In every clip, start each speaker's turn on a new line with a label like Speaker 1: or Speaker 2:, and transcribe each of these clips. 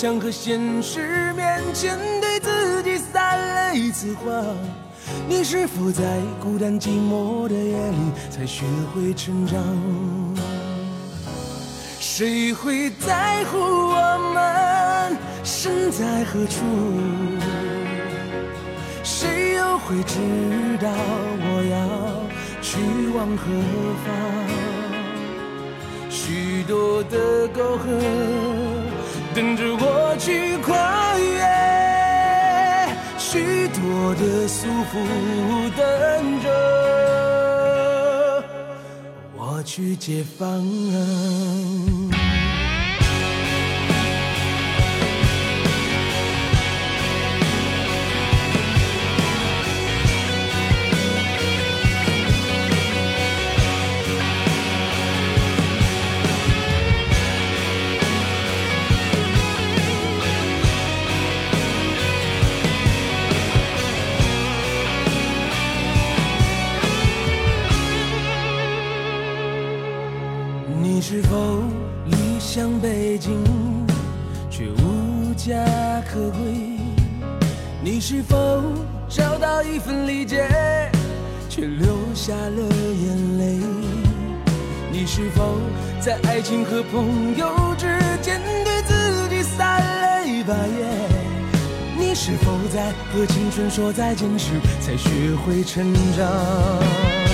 Speaker 1: 想和现实面前对自己撒了一次谎？你是否在孤单寂寞的夜里才学会成长？谁会在乎我们身在何处？谁又会知道我要去往何方？许多的沟壑等着我去跨越，许多的束缚等着我去解放。是否理想北京，却无家可归？你是否找到一份理解，却流下了眼泪？你是否在爱情和朋友之间对自己撒了一把盐？你是否在和青春说再见时才学会成长？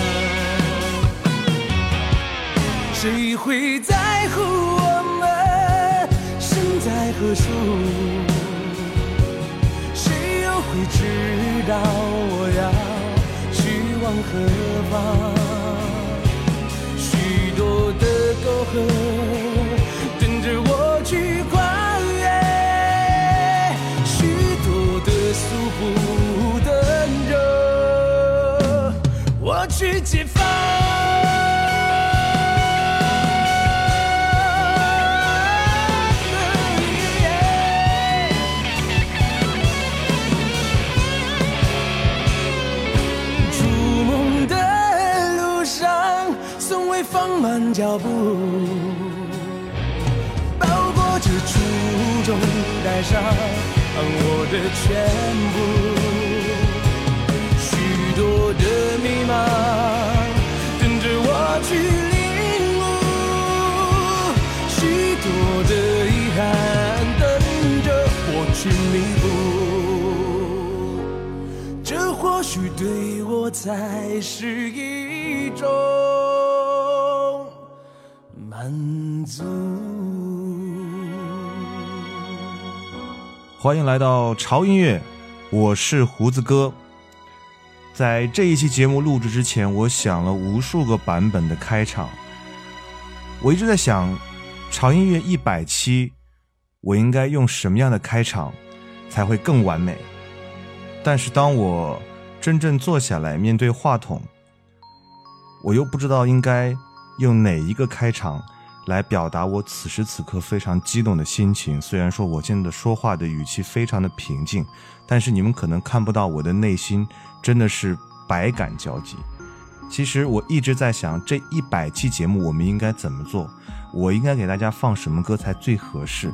Speaker 1: 谁会在乎我们身在何处？谁又会知道我要去往何方？许多的沟壑上我的全部。许多的迷茫，等着我去领悟；许多的遗憾，等着我去弥补。这或许对我才是一种
Speaker 2: 欢迎来到潮音乐，我是胡子哥。在这一期节目录制之前，我想了无数个版本的开场。我一直在想，潮音乐一百期，我应该用什么样的开场才会更完美？但是当我真正坐下来面对话筒，我又不知道应该用哪一个开场来表达我此时此刻非常激动的心情。虽然说我现在说话的语气非常的平静，但是你们可能看不到我的内心真的是百感交集。其实我一直在想，这一百期节目我们应该怎么做？我应该给大家放什么歌才最合适？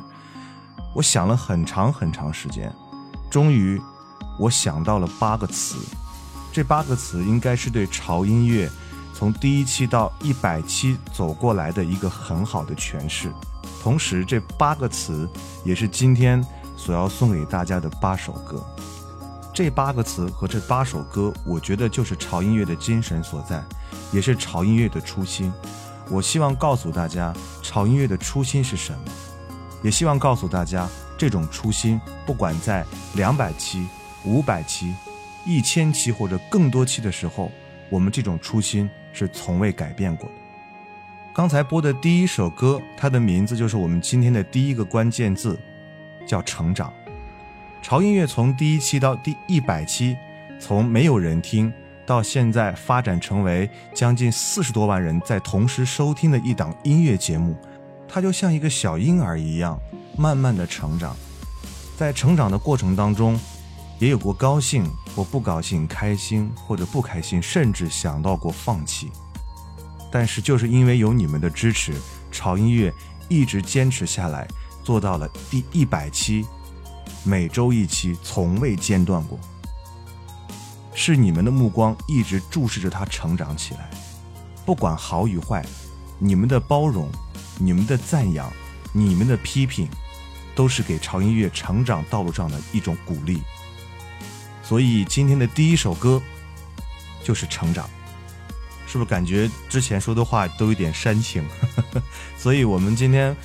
Speaker 2: 我想了很长很长时间，终于我想到了八个词。这八个词应该是对潮音乐从第一期到一百期走过来的一个很好的诠释。同时，这八个词也是今天所要送给大家的八首歌。这八个词和这八首歌，我觉得就是潮音乐的精神所在，也是潮音乐的初心。我希望告诉大家，潮音乐的初心是什么，也希望告诉大家，这种初心，不管在两百期、五百期、一千期或者更多期的时候，我们这种初心是从未改变过的。刚才播的第一首歌，它的名字就是我们今天的第一个关键字，叫成长。潮音乐从第一期到第一百期，从没有人听到现在发展成为将近四十多万人在同时收听的一档音乐节目，它就像一个小婴儿一样，慢慢的成长。在成长的过程当中，也有过高兴或不高兴、开心或者不开心，甚至想到过放弃。但是就是因为有你们的支持，潮音乐一直坚持下来，做到了第一百期。每周一期，从未间断过。是你们的目光一直注视着它成长起来，不管好与坏，你们的包容、你们的赞扬、你们的批评，都是给潮音乐成长道路上的一种鼓励。所以今天的第一首歌就是《成长》，是不是感觉之前说的话都有点煽情？所以我们今天，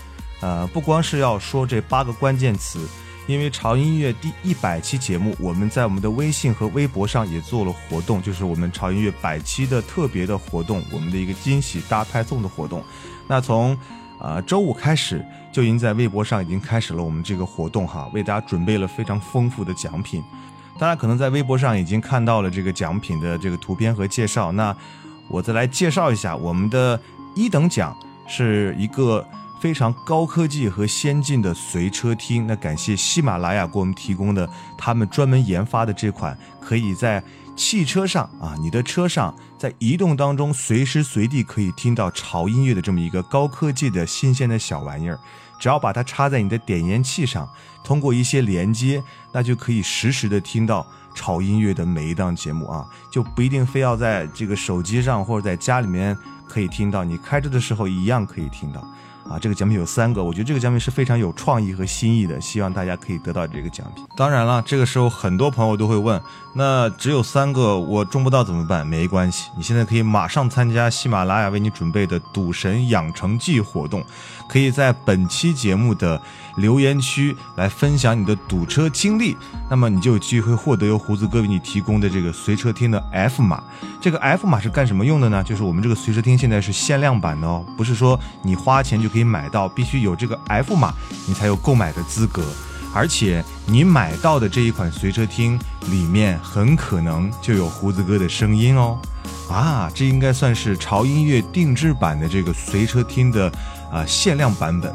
Speaker 2: 呃，不光是要说这八个关键词。因为潮音乐第一百期节目，我们在我们的微信和微博上也做了活动，就是我们潮音乐百期的特别的活动，我们的一个惊喜大派送的活动。那从啊周五开始就已经在微博上已经开始了我们这个活动哈，为大家准备了非常丰富的奖品。大家可能在微博上已经看到了这个奖品的这个图片和介绍。那我再来介绍一下，我们的一等奖是一个。非常高科技和先进的随车听，那感谢喜马拉雅给我们提供的他们专门研发的这款，可以在汽车上啊，你的车上在移动当中随时随地可以听到潮音乐的这么一个高科技的新鲜的小玩意儿。只要把它插在你的点烟器上，通过一些连接，那就可以实时的听到潮音乐的每一档节目啊，就不一定非要在这个手机上或者在家里面可以听到，你开车的时候一样可以听到。啊，这个奖品有三个，我觉得这个奖品是非常有创意和新意的，希望大家可以得到这个奖品。当然了，这个时候很多朋友都会问，那只有三个，我中不到怎么办？没关系，你现在可以马上参加喜马拉雅为你准备的赌神养成记活动，可以在本期节目的留言区来分享你的堵车经历，那么你就有机会获得由胡子哥为你提供的这个随车听的 F 码。这个 F 码是干什么用的呢？就是我们这个随车听现在是限量版的哦，不是说你花钱就可以买到，必须有这个 F 码，你才有购买的资格。而且你买到的这一款随车听里面很可能就有胡子哥的声音哦。啊，这应该算是潮音乐定制版的这个随车听的啊限量版本。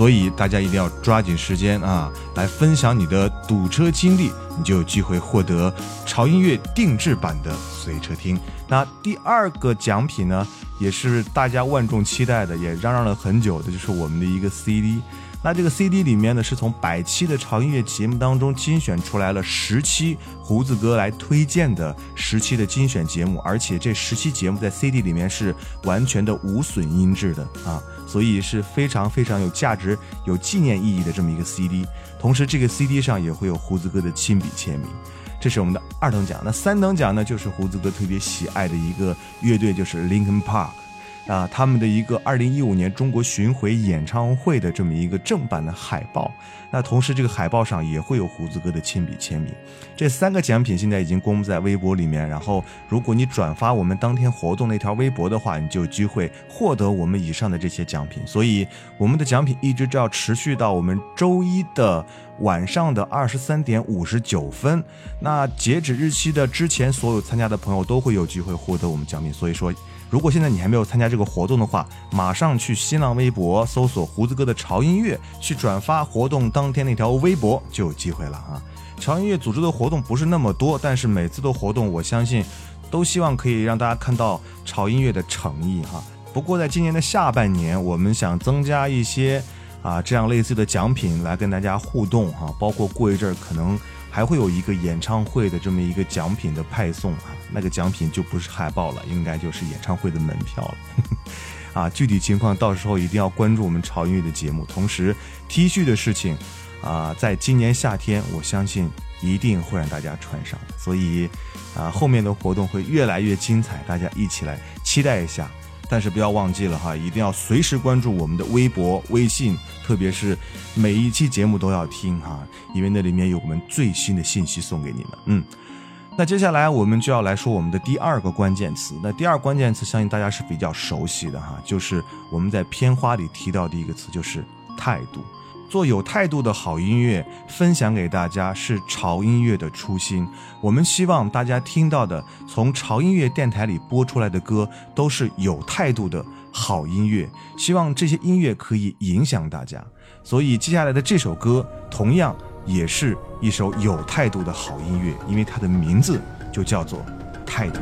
Speaker 2: 所以大家一定要抓紧时间啊，来分享你的堵车经历，你就有机会获得潮音乐定制版的随车听。那第二个奖品呢，也是大家万众期待的，也嚷嚷了很久的，就是我们的一个 CD。那这个 CD 里面呢，是从百期的潮音乐节目当中精选出来了十期胡子哥来推荐的十期的精选节目，而且这十期节目在 CD 里面是完全的无损音质的啊，所以是非常非常有价值、有纪念意义的这么一个 CD。同时，这个 CD 上也会有胡子哥的亲笔签名。这是我们的二等奖。那三等奖呢，就是胡子哥特别喜爱的一个乐队，就是 Linkin Park。啊，他们的一个二零一五年中国巡回演唱会的这么一个正版的海报，那同时这个海报上也会有胡子哥的亲笔签名。这三个奖品现在已经公布在微博里面，然后如果你转发我们当天活动那条微博的话，你就有机会获得我们以上的这些奖品。所以我们的奖品一直就要持续到我们周一的晚上的二十三点五十九分。那截止日期的之前，所有参加的朋友都会有机会获得我们奖品。所以说，如果现在你还没有参加这个活动的话，马上去新浪微博搜索“胡子哥的潮音乐”，去转发活动当天那条微博就有机会了啊！潮音乐组织的活动不是那么多，但是每次的活动，我相信都希望可以让大家看到潮音乐的诚意哈。不过在今年的下半年，我们想增加一些啊这样类似的奖品来跟大家互动哈，包括过一阵可能还会有一个演唱会的这么一个奖品的派送啊，那个奖品就不是海报了，应该就是演唱会的门票了。啊，具体情况到时候一定要关注我们潮音乐的节目，同时 T 恤的事情。啊，在今年夏天，我相信一定会让大家穿上，所以啊，后面的活动会越来越精彩，大家一起来期待一下。但是不要忘记了哈，一定要随时关注我们的微博、微信，特别是每一期节目都要听哈，因为那里面有我们最新的信息送给你们。嗯，那接下来我们就要来说我们的第二个关键词。那第二关键词，相信大家是比较熟悉的哈，就是我们在片花里提到的一个词，就是态度。做有态度的好音乐，分享给大家是潮音乐的初心。我们希望大家听到的，从潮音乐电台里播出来的歌，都是有态度的好音乐。希望这些音乐可以影响大家。所以接下来的这首歌，同样也是一首有态度的好音乐，因为它的名字就叫做《态度》。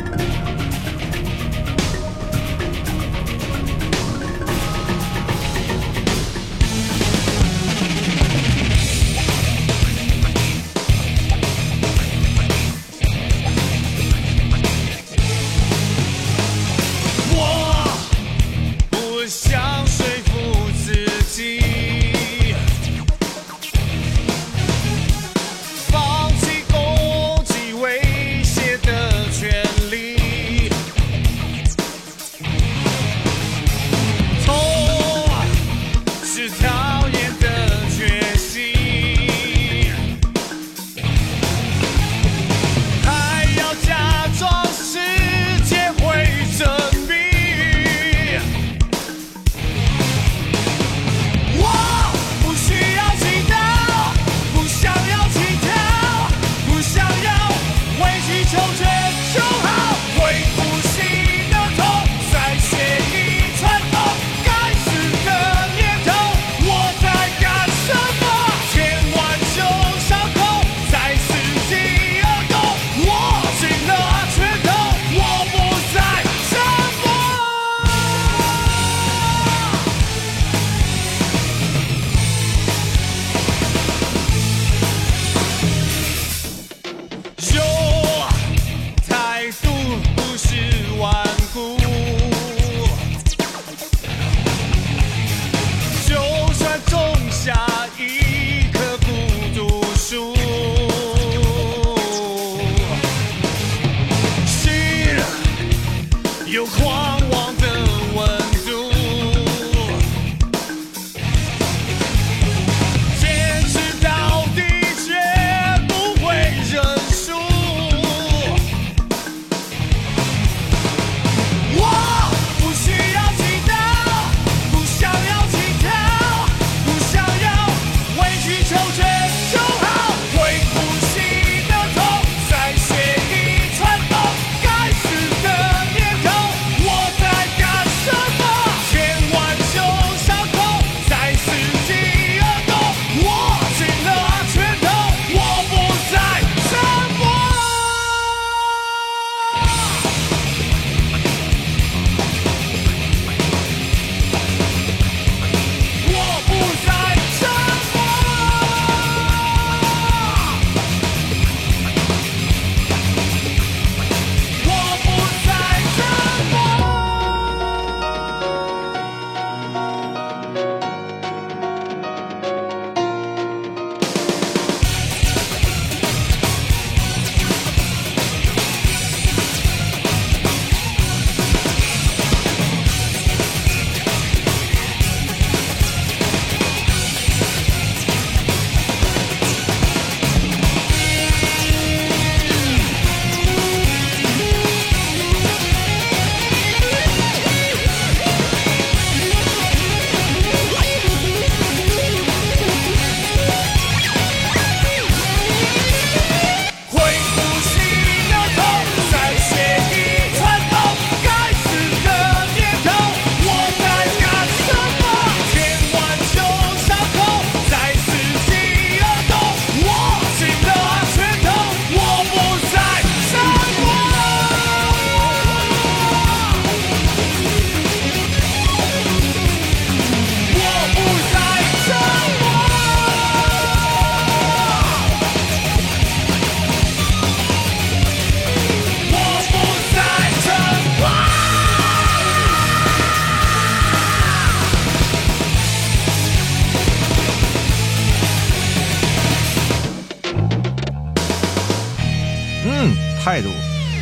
Speaker 2: 态度，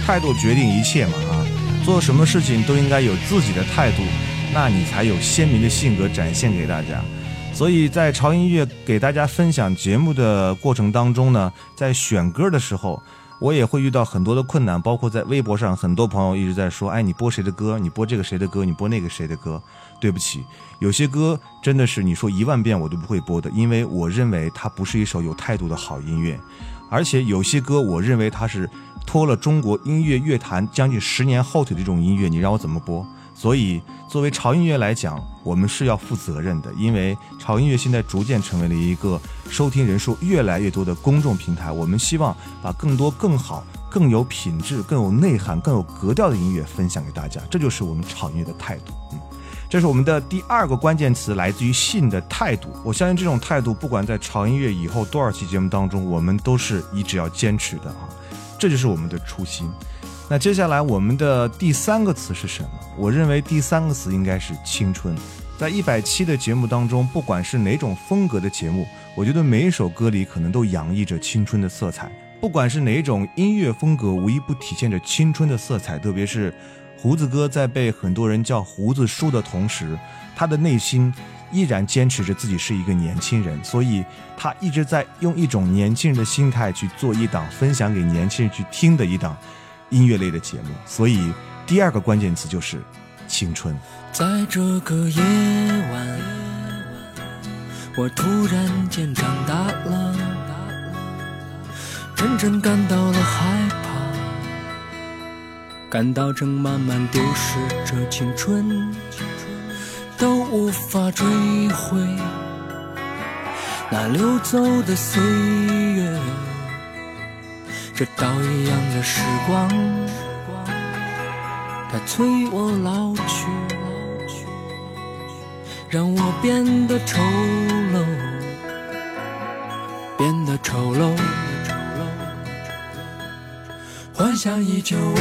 Speaker 2: 态度决定一切嘛啊！做什么事情都应该有自己的态度，那你才有鲜明的性格展现给大家。所以在潮音乐给大家分享节目的过程当中呢，在选歌的时候，我也会遇到很多的困难，包括在微博上，很多朋友一直在说：“哎，你播谁的歌？你播这个谁的歌？你播那个谁的歌？”对不起，有些歌真的是你说一万遍我都不会播的，因为我认为它不是一首有态度的好音乐，而且有些歌我认为它是拖了中国音乐乐坛将近十年后腿的这种音乐，你让我怎么播？所以，作为潮音乐来讲，我们是要负责任的，因为潮音乐现在逐渐成为了一个收听人数越来越多的公众平台。我们希望把更多、更好、更有品质、更有内涵、更有格调的音乐分享给大家，这就是我们潮音乐的态度。嗯，这是我们的第二个关键词，来自于信的态度。我相信这种态度，不管在潮音乐以后多少期节目当中，我们都是一直要坚持的啊，这就是我们的初心。那接下来我们的第三个词是什么？我认为第三个词应该是青春。在一百期的节目当中，不管是哪种风格的节目，我觉得每一首歌里可能都洋溢着青春的色彩。不管是哪种音乐风格，无一不体现着青春的色彩。特别是胡子哥在被很多人叫胡子叔的同时，他的内心依然坚持着自己是一个年轻人，所以他一直在用一种年轻人的心态去做一档分享给年轻人去听的一档。音乐类的节目，所以第二个关键词就是青春。
Speaker 3: 在这个夜晚，我突然间长大了，真正感到了害怕，感到正慢慢丢失着青春，都无法追回那流走的岁月。这刀一样的时光，它催我老去，让我变得丑陋，变得丑陋。幻想依旧伟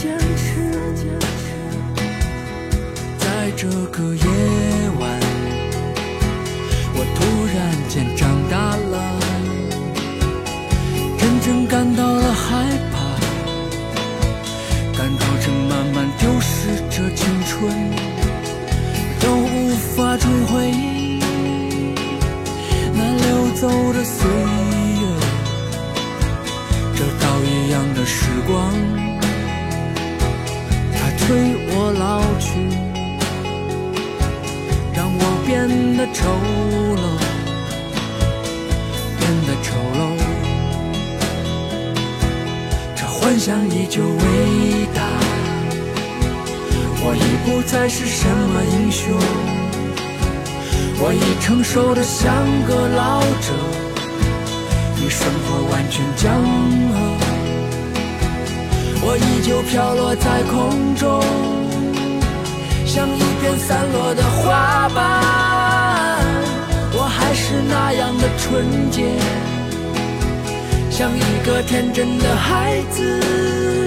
Speaker 3: 坚持，坚持在这个夜晚。我突然间长大了，真正感到了害怕，感到正慢慢丢失着青春，都无法追回丑陋，变得丑陋。这幻想依旧伟大，我已不再是什么英雄，我已成熟的像个老者，与生活完全僵了。我依旧飘落在空中。像一片散落的花瓣，是那样的纯洁，像一个天真的孩子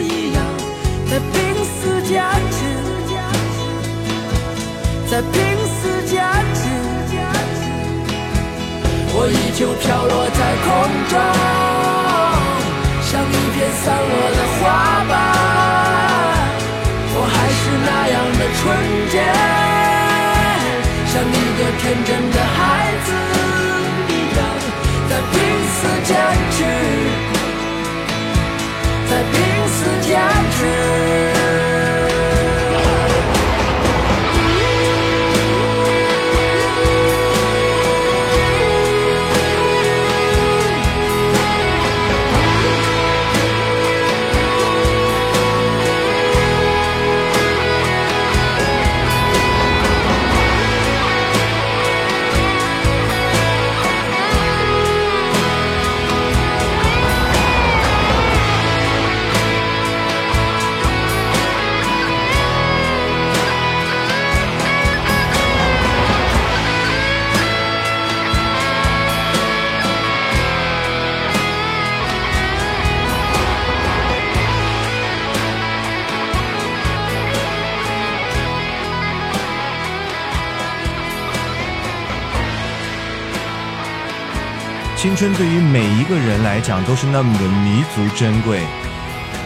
Speaker 3: 一样，在拼死坚持，在拼死坚持。我依旧飘落在空中，像一片散落的花瓣。我还是那样的纯拼
Speaker 2: 春对于每一个人来讲都是那么的弥足珍贵。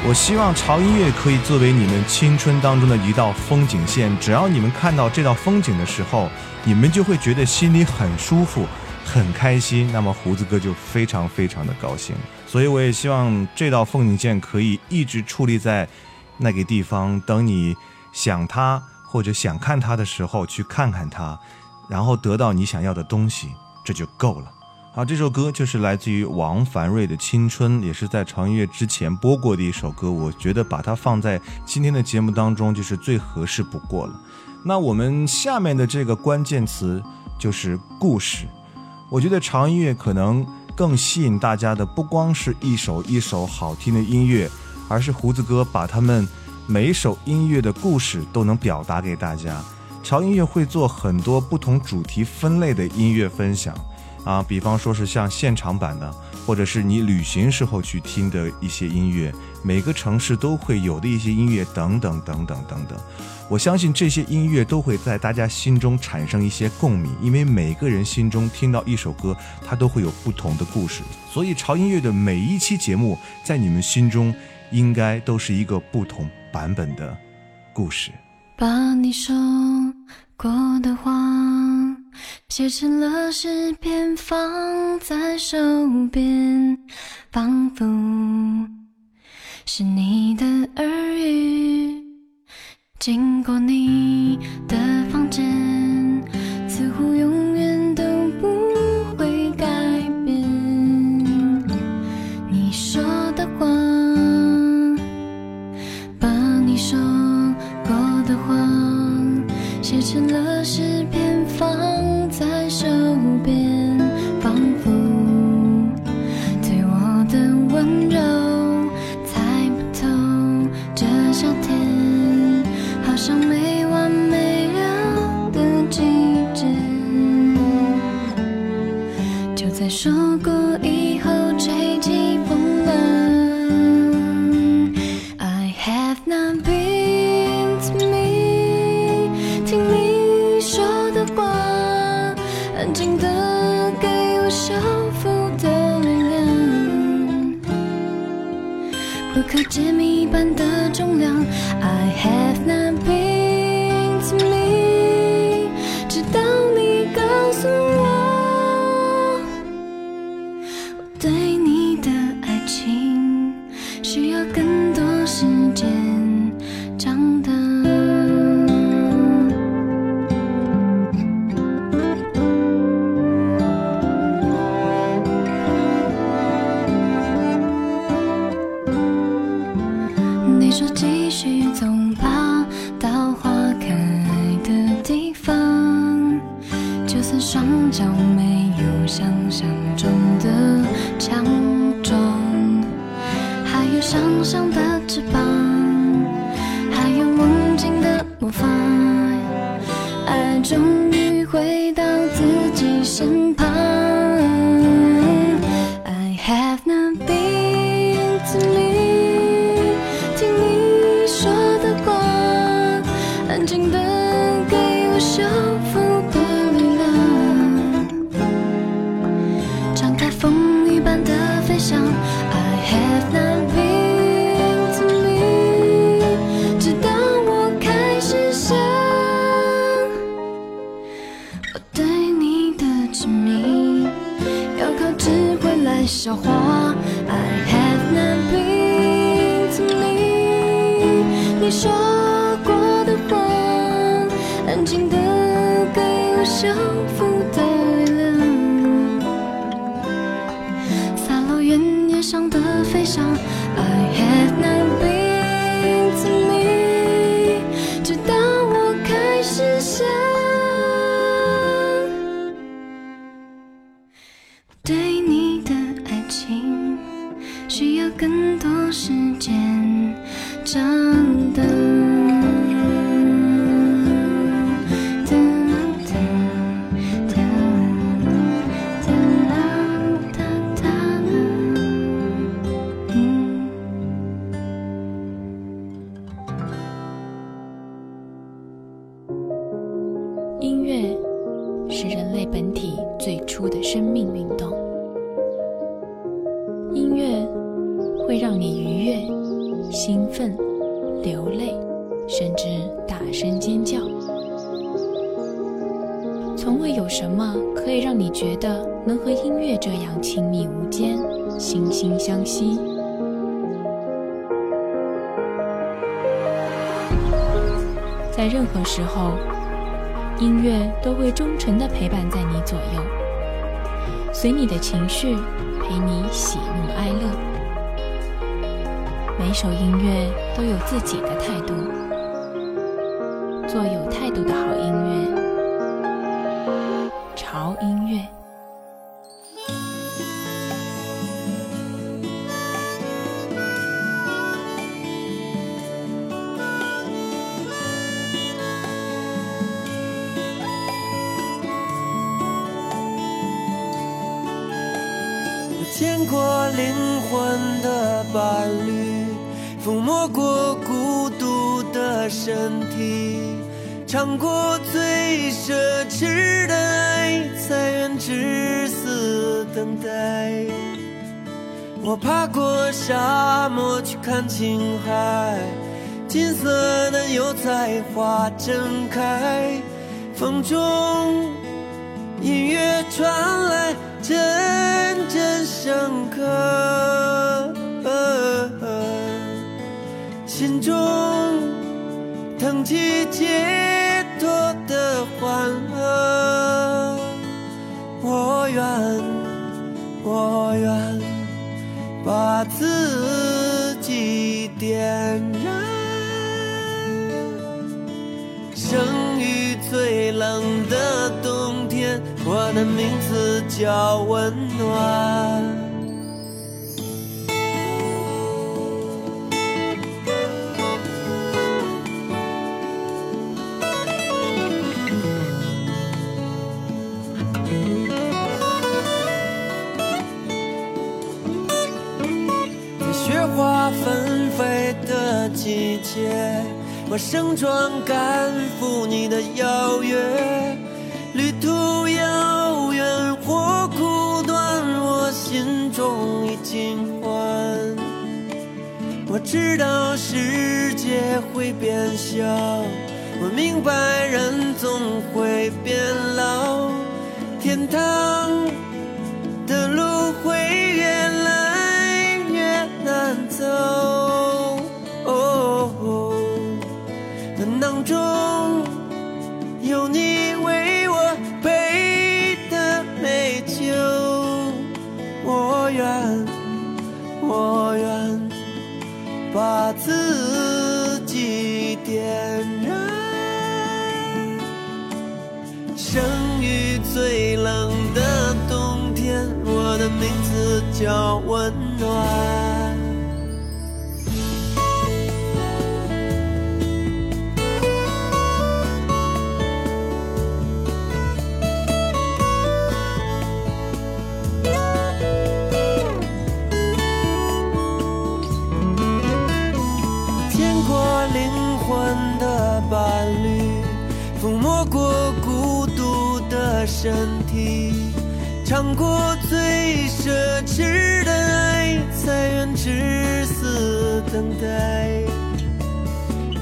Speaker 2: 我希望潮音乐可以作为你们青春当中的一道风景线，只要你们看到这道风景的时候，你们就会觉得心里很舒服、很开心。那么胡子哥就非常非常的高兴。所以我也希望这道风景线可以一直矗立在那个地方，等你想它或者想看它的时候，去看看它，然后得到你想要的东西，这就够了。好，这首歌就是来自于王凡瑞的《青春》，也是在潮音乐之前播过的一首歌。我觉得把它放在今天的节目当中，就是最合适不过了。那我们下面的这个关键词就是故事。我觉得潮音乐可能更吸引大家的，不光是一首一首好听的音乐，而是胡子哥把他们每一首音乐的故事都能表达给大家。潮音乐会做很多不同主题分类的音乐分享。啊，比方说是像现场版的，或者是你旅行时候去听的一些音乐，每个城市都会有的一些音乐，等等等等等等。我相信这些音乐都会在大家心中产生一些共鸣，因为每个人心中听到一首歌，它都会有不同的故事。所以潮音乐的每一期节目，在你们心中应该都是一个不同版本的故事。
Speaker 4: 把你说过的话。写成了诗篇，放在手边，仿佛是你的耳语。经过你的房间，音乐是人类本体最初的
Speaker 5: 己的态度，
Speaker 6: 过最奢侈的爱，才愿至死等待。我爬过沙漠去看青海，金色的油菜花正开，风中音乐传来。阵阵深刻，心中腾起解多的欢乐。我愿，我愿把自己点燃，生于最冷的冬天。我的名字叫温暖。季节，我盛装赶赴你的邀约。旅途遥远或苦短，我心中已经换。我知道世界会变小，我明白人总会变老。天堂的路会越来越难走，中有你为我备的美酒，我愿，我愿把自己点燃。生于最冷的冬天，我的名字叫温暖。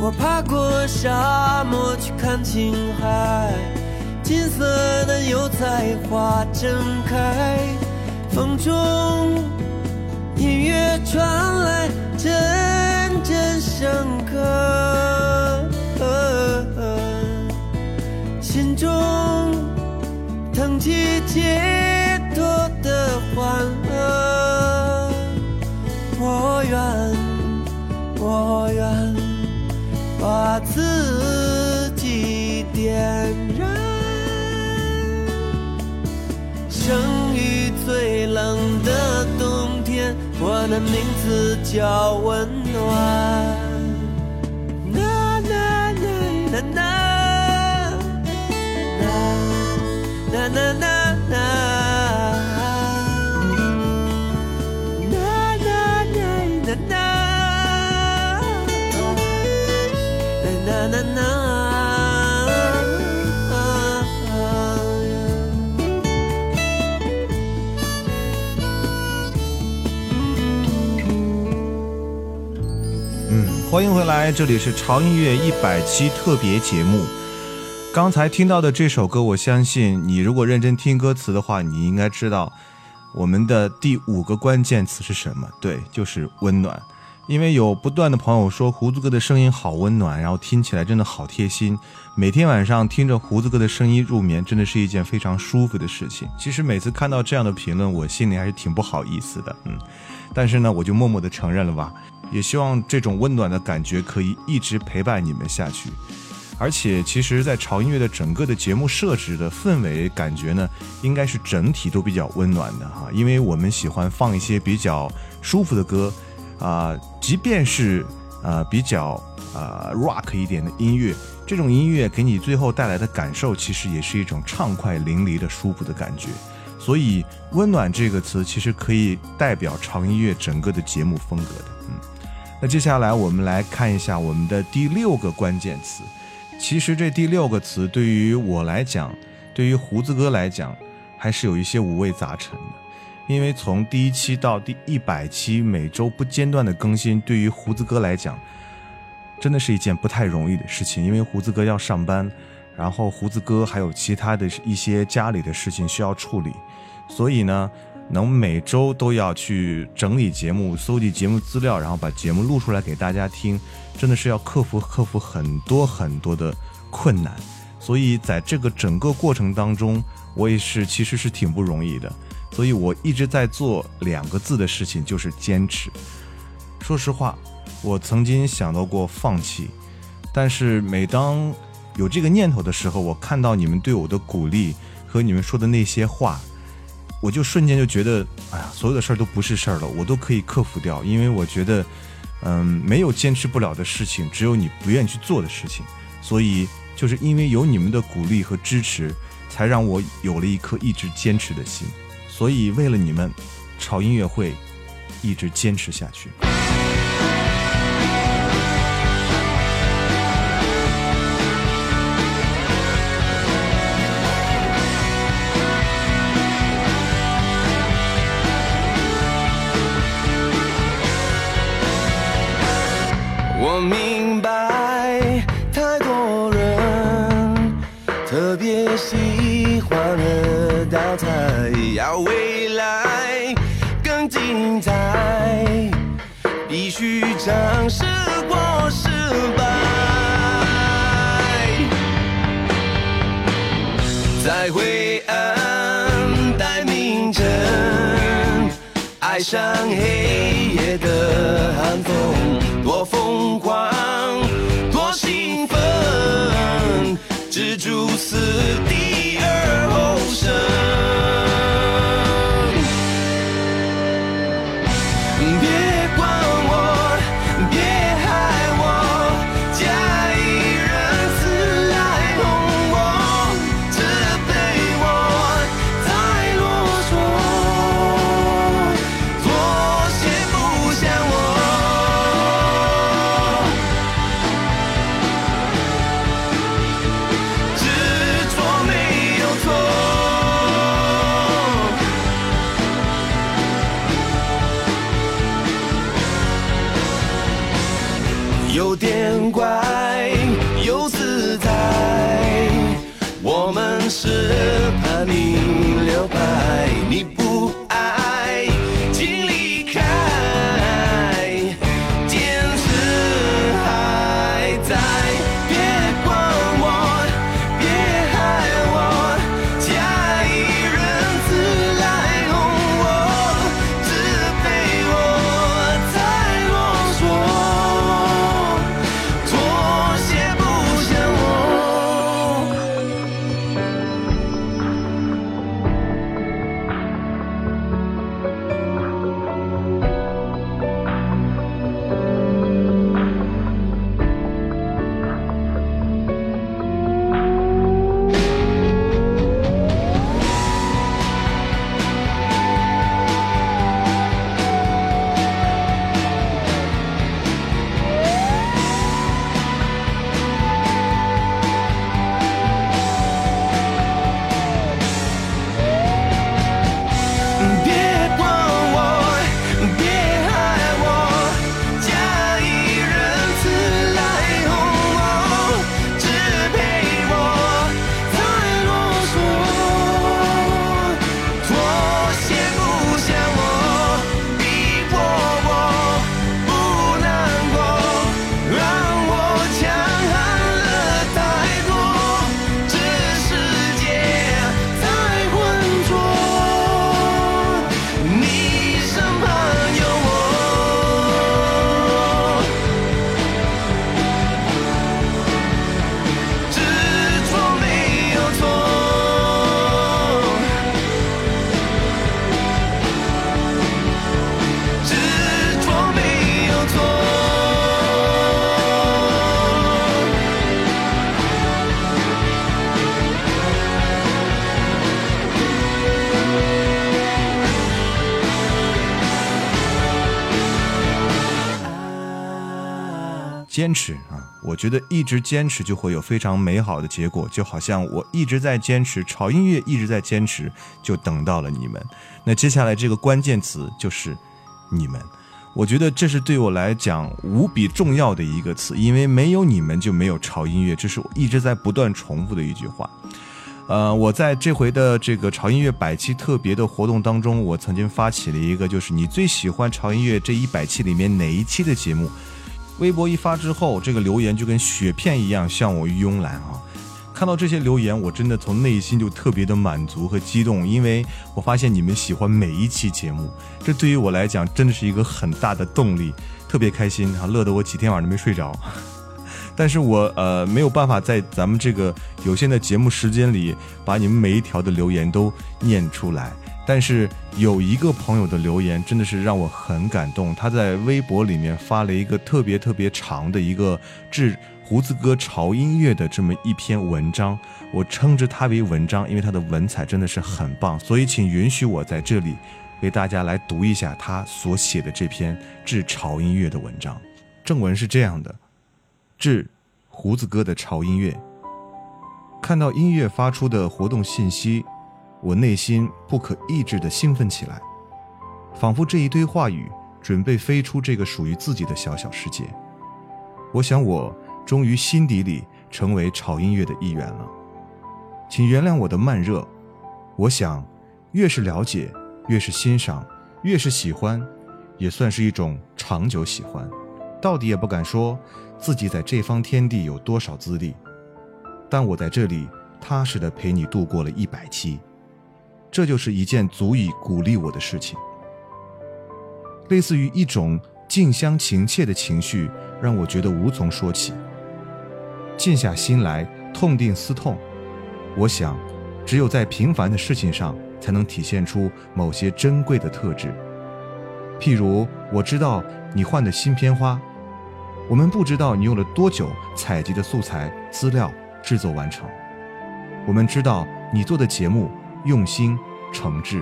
Speaker 6: 我爬过沙漠去看青海，金色的油菜花正开，风中音乐传来阵阵深刻，心中腾起解脱的欢乐。我愿，我把自己点燃。生于最冷的冬天，我的名字叫温暖。啦啦啦啦啦，啦啦啦啦，啦啦。
Speaker 2: 欢迎回来，这里是潮音乐一百期特别节目。刚才听到的这首歌，我相信你如果认真听歌词的话，你应该知道我们的第五个关键词是什么？对，就是温暖。因为有不断的朋友说胡子哥的声音好温暖，然后听起来真的好贴心。每天晚上听着胡子哥的声音入眠，真的是一件非常舒服的事情。其实每次看到这样的评论，我心里还是挺不好意思的，嗯。但是呢，我就默默的承认了吧。也希望这种温暖的感觉可以一直陪伴你们下去。而且，其实，在潮音乐的整个的节目设置的氛围感觉呢，应该是整体都比较温暖的哈。因为我们喜欢放一些比较舒服的歌。啊，即便是呃比较呃 rock 一点的音乐，这种音乐给你最后带来的感受，其实也是一种畅快淋漓的舒服的感觉。所以“温暖”这个词其实可以代表长音乐整个的节目风格的。嗯，那接下来我们来看一下我们的第六个关键词。其实这第六个词对于我来讲，对于胡子哥来讲，还是有一些五味杂陈的。因为从第一期到第一百期，每周不间断的更新，对于胡子哥来讲，真的是一件不太容易的事情。因为胡子哥要上班，然后胡子哥还有其他的一些家里的事情需要处理，所以呢，能每周都要去整理节目、搜集节目资料，然后把节目录出来给大家听，真的是要克服克服很多很多的困难。所以在这个整个过程当中，我也是其实是挺不容易的。所以我一直在做两个字的事情，就是坚持。说实话，我曾经想到过放弃，但是每当有这个念头的时候，我看到你们对我的鼓励和你们说的那些话，我就瞬间就觉得，哎呀，所有的事儿都不是事儿了，我都可以克服掉。因为我觉得，嗯，没有坚持不了的事情，只有你不愿意去做的事情。所以，就是因为有你们的鼓励和支持，才让我有了一颗一直坚持的心。所以，为了你们，潮音乐会一直坚持下去。
Speaker 7: 我明白，太多人特别喜欢的道菜。要未来更精彩，必须尝试过失败，在灰暗待明晨，爱上黑夜的寒风，多疯狂，多兴奋，蜘蛛丝
Speaker 2: 坚持啊！我觉得一直坚持就会有非常美好的结果，就好像我一直在坚持潮音乐，一直在坚持，就等到了你们。那接下来这个关键词就是你们。我觉得这是对我来讲无比重要的一个词，因为没有你们就没有潮音乐，这是我一直在不断重复的一句话。呃，我在这回的这个潮音乐百期特别的活动当中，我曾经发起了一个，就是你最喜欢潮音乐这一百期里面哪一期的节目？微博一发之后，这个留言就跟雪片一样向我拥来啊！看到这些留言，我真的从内心就特别的满足和激动，因为我发现你们喜欢每一期节目，这对于我来讲真的是一个很大的动力，特别开心啊，乐得我几天晚上都没睡着。但是我呃没有办法在咱们这个有限的节目时间里把你们每一条的留言都念出来。但是有一个朋友的留言真的是让我很感动，他在微博里面发了一个特别特别长的一个致胡子哥潮音乐的这么一篇文章，我称之它为文章，因为它的文采真的是很棒，所以请允许我在这里为大家来读一下他所写的这篇致潮音乐的文章。正文是这样的：致胡子哥的潮音乐，看到音乐发出的活动信息。我内心不可抑制地兴奋起来，仿佛这一堆话语准备飞出这个属于自己的小小世界。我想，我终于心底里成为潮音乐的一员了。请原谅我的慢热。我想，越是了解，越是欣赏，越是喜欢，也算是一种长久喜欢。到底也不敢说自己在这方天地有多少资历，但我在这里踏实地陪你度过了一百期。这就是一件足以鼓励我的事情，类似于一种近乡情怯的情绪，让我觉得无从说起。静下心来，痛定思痛，我想，只有在平凡的事情上，才能体现出某些珍贵的特质。譬如，我知道你换的新片花，我们不知道你用了多久采集的素材资料制作完成，我们知道你做的节目。用心诚挚，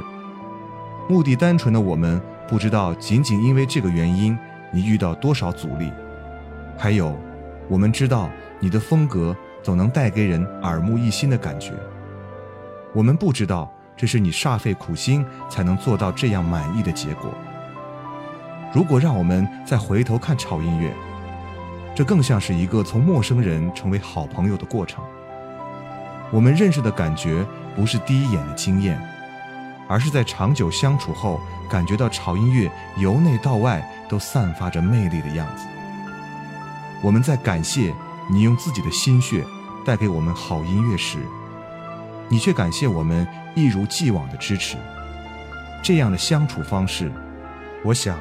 Speaker 2: 目的单纯的我们不知道，仅仅因为这个原因，你遇到多少阻力。还有，我们知道你的风格总能带给人耳目一新的感觉。我们不知道，这是你煞费苦心才能做到这样满意的结果。如果让我们再回头看潮音乐，这更像是一个从陌生人成为好朋友的过程。我们认识的感觉。不是第一眼的惊艳，而是在长久相处后，感觉到潮音乐由内到外都散发着魅力的样子。我们在感谢你用自己的心血带给我们好音乐时，你却感谢我们一如既往的支持。这样的相处方式，我想，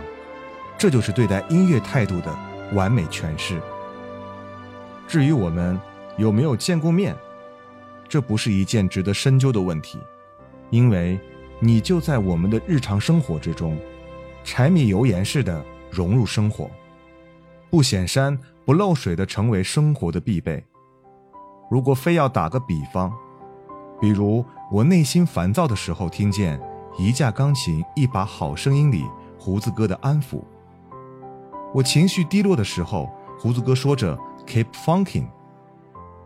Speaker 2: 这就是对待音乐态度的完美诠释。至于我们有没有见过面？这不是一件值得深究的问题，因为你就在我们的日常生活之中，柴米油盐似的融入生活，不显山不漏水的成为生活的必备。如果非要打个比方，比如我内心烦躁的时候，听见一架钢琴一把好声音里胡子哥的安抚；我情绪低落的时候，胡子哥说着 “keep funking”，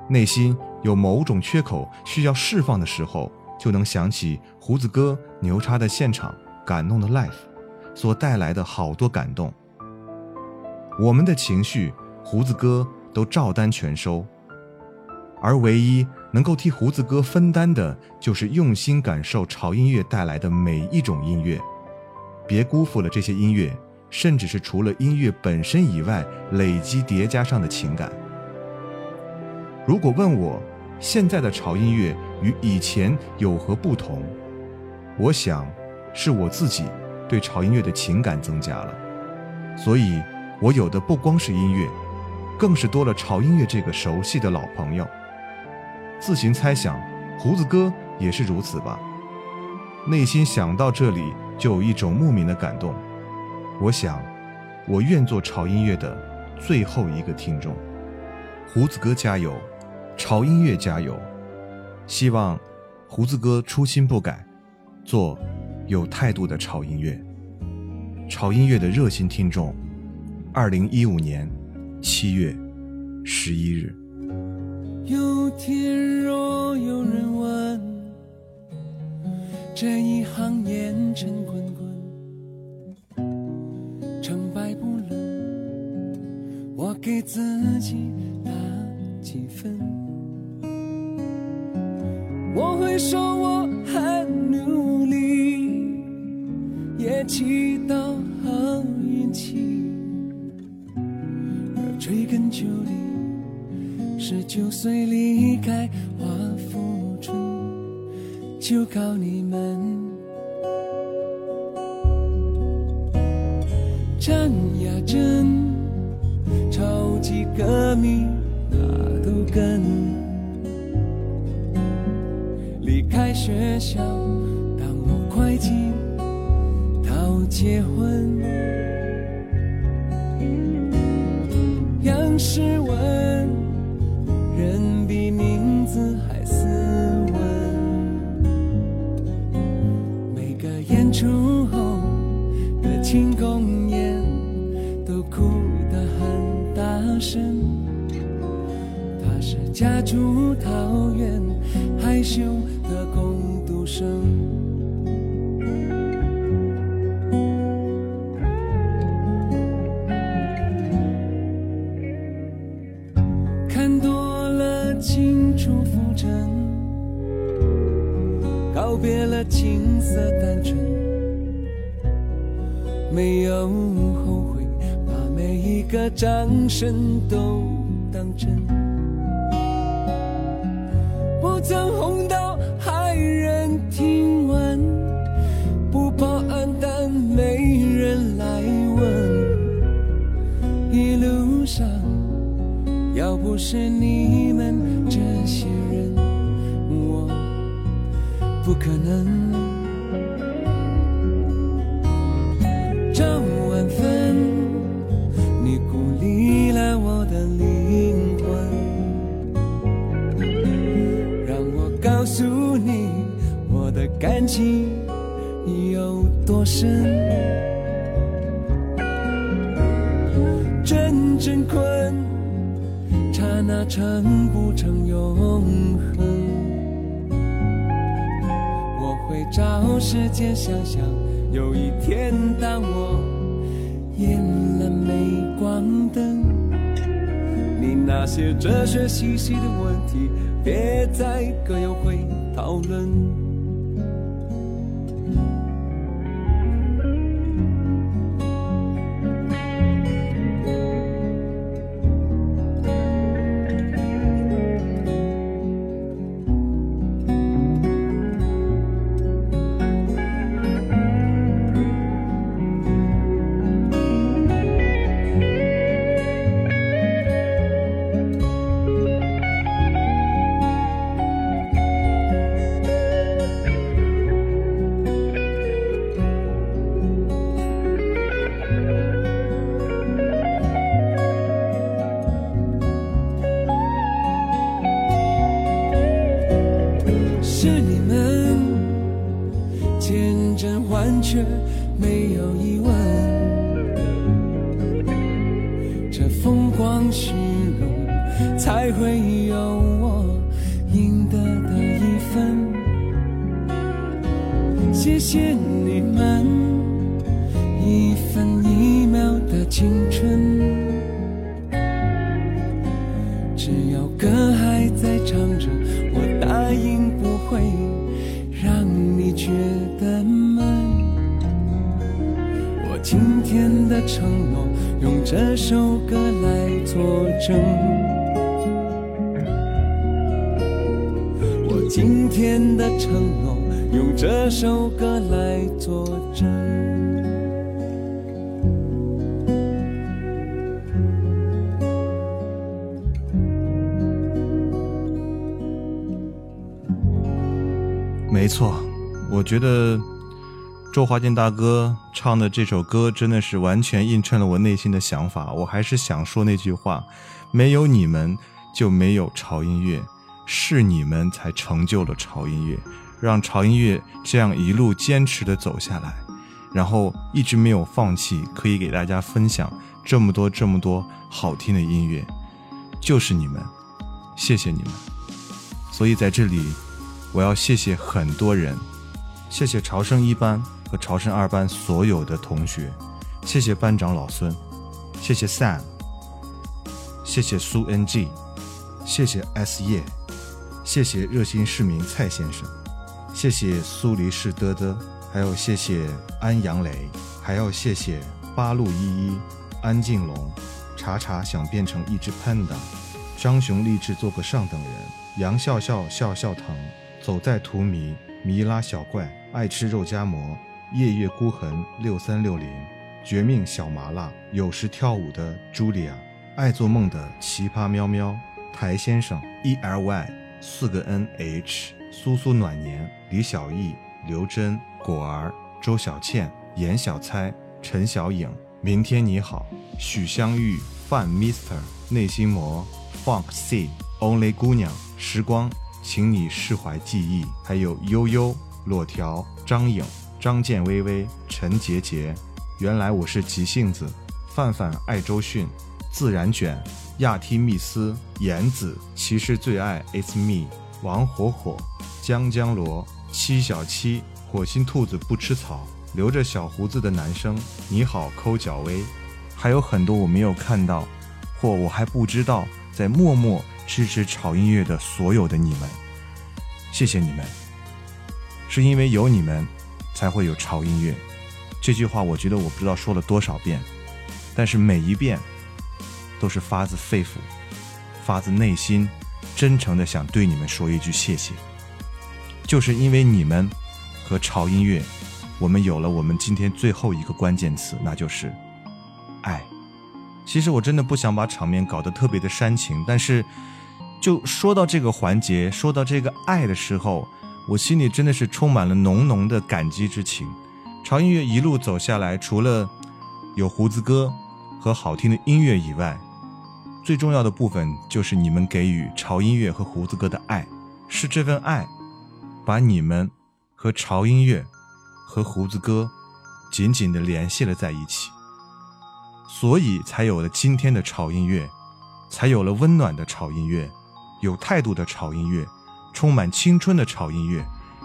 Speaker 2: 内心。有某种缺口需要释放的时候，就能想起胡子哥牛叉的现场感动的 life 所带来的好多感动。我们的情绪，胡子哥都照单全收，而唯一能够替胡子哥分担的，就是用心感受潮音乐带来的每一种音乐，别辜负了这些音乐，甚至是除了音乐本身以外累积叠加上的情感。如果问我，现在的潮音乐与以前有何不同？我想，是我自己对潮音乐的情感增加了，所以我有的不光是音乐，更是多了潮音乐这个熟悉的老朋友。自行猜想，胡子哥也是如此吧？内心想到这里，就有一种莫名的感动。我想，我愿做潮音乐的最后一个听众。胡子哥加油！潮音乐加油！希望胡子哥初心不改，做有态度的潮音乐。潮音乐的热心听众，二零一五年
Speaker 8: 七月十一日。
Speaker 1: 有天若有人问，这一行烟尘滚滚，成败不论，我给自己打几分。我会说我很努力，也祈祷好运气，而追根究底。十九岁离开华富村，就靠你们。张亚珍，超级歌迷哪都跟。学校，当我快进，到结婚。声都当真。不曾红到骇人听闻，不报暗淡没人来问。一路上，要不是你情有多深。真真困，刹那成不成永恒？我会找时间想想，有一天当我演了镁光灯，你那些哲学细细的问题，别再各有会讨论。作证我今天的承诺用这首歌来作证。
Speaker 2: 没错我觉得周华健大哥唱的这首歌真的是完全映衬了我内心的想法。我还是想说那句话：没有你们就没有潮音乐，是你们才成就了潮音乐，让潮音乐这样一路坚持的走下来。然后一直没有放弃，可以给大家分享这么多这么多好听的音乐，就是你们，谢谢你们。所以在这里，我要谢谢很多人，谢谢潮声一班和朝圣二班所有的同学，谢谢班长老孙，谢谢 Sam，谢谢苏 NG，谢谢 S 叶，谢谢热心市民蔡先生，谢谢苏黎世嘚嘚。还有谢谢安阳雷，还要谢谢八路一一、安静龙、查查想变成一只 panda、张雄立志做个上等人、杨笑笑笑笑疼、走在荼蘼、迷拉小怪、爱吃肉夹馍、夜月孤痕六三六零、绝命小麻辣、有时跳舞的茱莉亚、爱做梦的奇葩喵喵、台先生 E L Y 四个 N H、苏苏暖年、李小艺、刘真。果儿、周小倩、严小猜、陈小颖、明天你好、许香玉、范 Mister、内心魔、Funk C、Only 姑娘、时光，请你释怀记忆，还有悠悠、裸条、张颖、张建微微、陈杰杰。原来我是急性子，范范爱周迅、自然卷、亚提密斯、颜子，其实最爱 It's Me、王火火、江江罗、七小七。火星兔子不吃草，留着小胡子的男生，你好，抠脚威，还有很多我没有看到，或我还不知道，在默默支持炒音乐的所有的你们，谢谢你们，是因为有你们，才会有潮音乐。这句话我觉得我不知道说了多少遍，但是每一遍都是发自肺腑、发自内心、真诚的想对你们说一句谢谢，就是因为你们。和潮音乐，我们有了我们今天最后一个关键词，那就是爱。其实我真的不想把场面搞得特别的煽情，但是就说到这个环节，说到这个爱的时候，我心里真的是充满了浓浓的感激之情。潮音乐一路走下来，除了有胡子哥和好听的音乐以外，最重要的部分就是你们给予潮音乐和胡子哥的爱，是这份爱把你们。和潮音乐，和胡子哥紧紧地联系了在一起，所以才有了今天的潮音乐，才有了温暖的潮音乐，有态度的潮音乐，充满青春的潮音乐，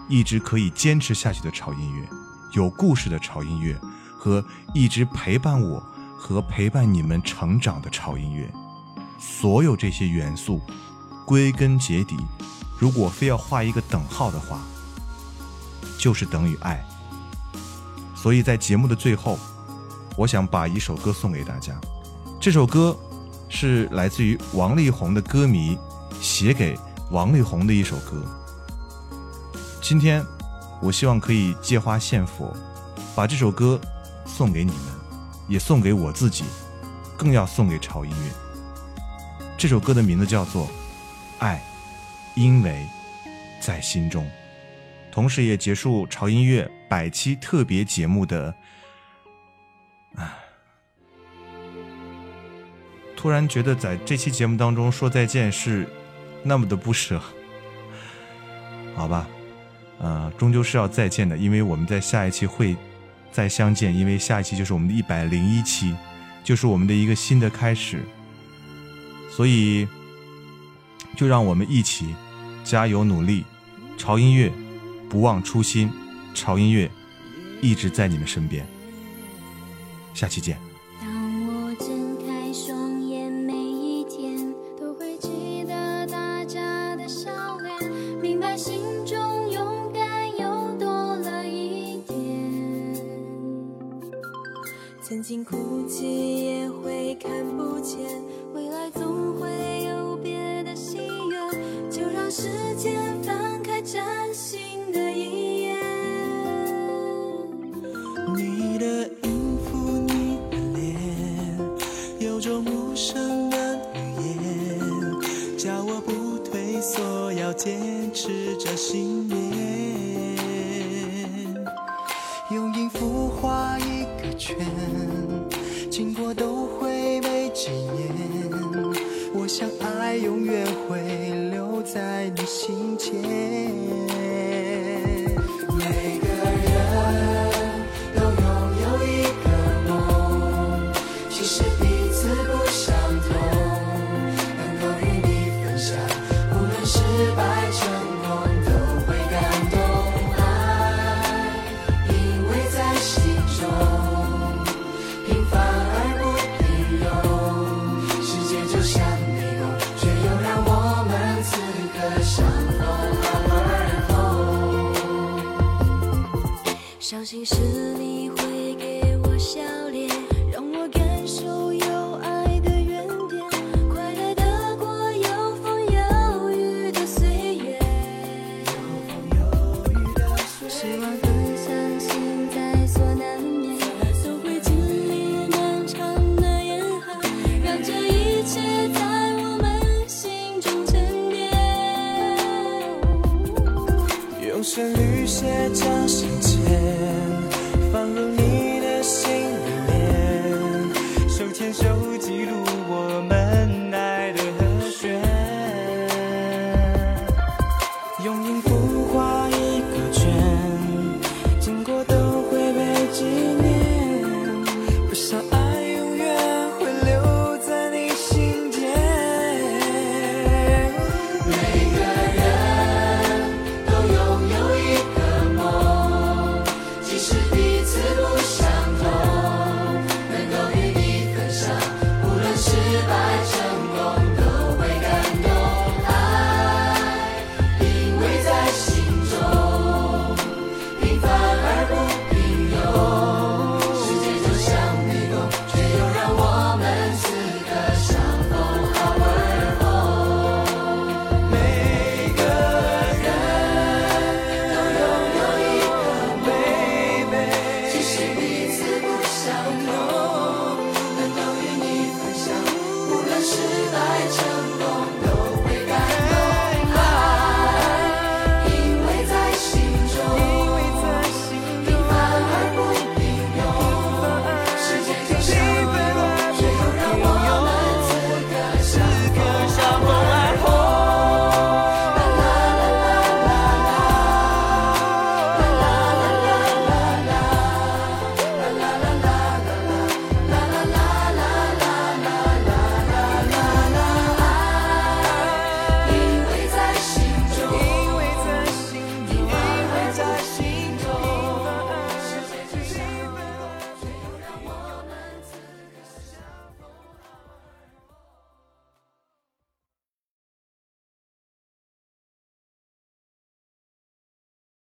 Speaker 2: 一直可以坚持下去的潮音乐，有故事的潮音乐，和一直陪伴我和陪伴你们成长的潮音乐，所有这些元素，归根结底，如果非要画一个等号的话。就是等于爱，所以在节目的最后，我想把一首歌送给大家。这首歌是来自于王力宏的歌迷写给王力宏的一首歌。今天，我希望可以借花献佛，把这首歌送给你们，也送给我自己，更要送给潮音乐。这首歌的名字叫做《爱》，因为在心中。同时也结束潮音乐百期特别节目的，唉，突然觉得在这期节目当中说再见是那么的不舍，好吧，呃，终究是要再见的，因为我们在下一期会再相见，因为下一期就是我们的一百零一期，就是我们的一个新的开始，所以就让我们一起加油努力，潮音乐。不忘初心，潮音乐一直在你们身边。下期见。
Speaker 1: 生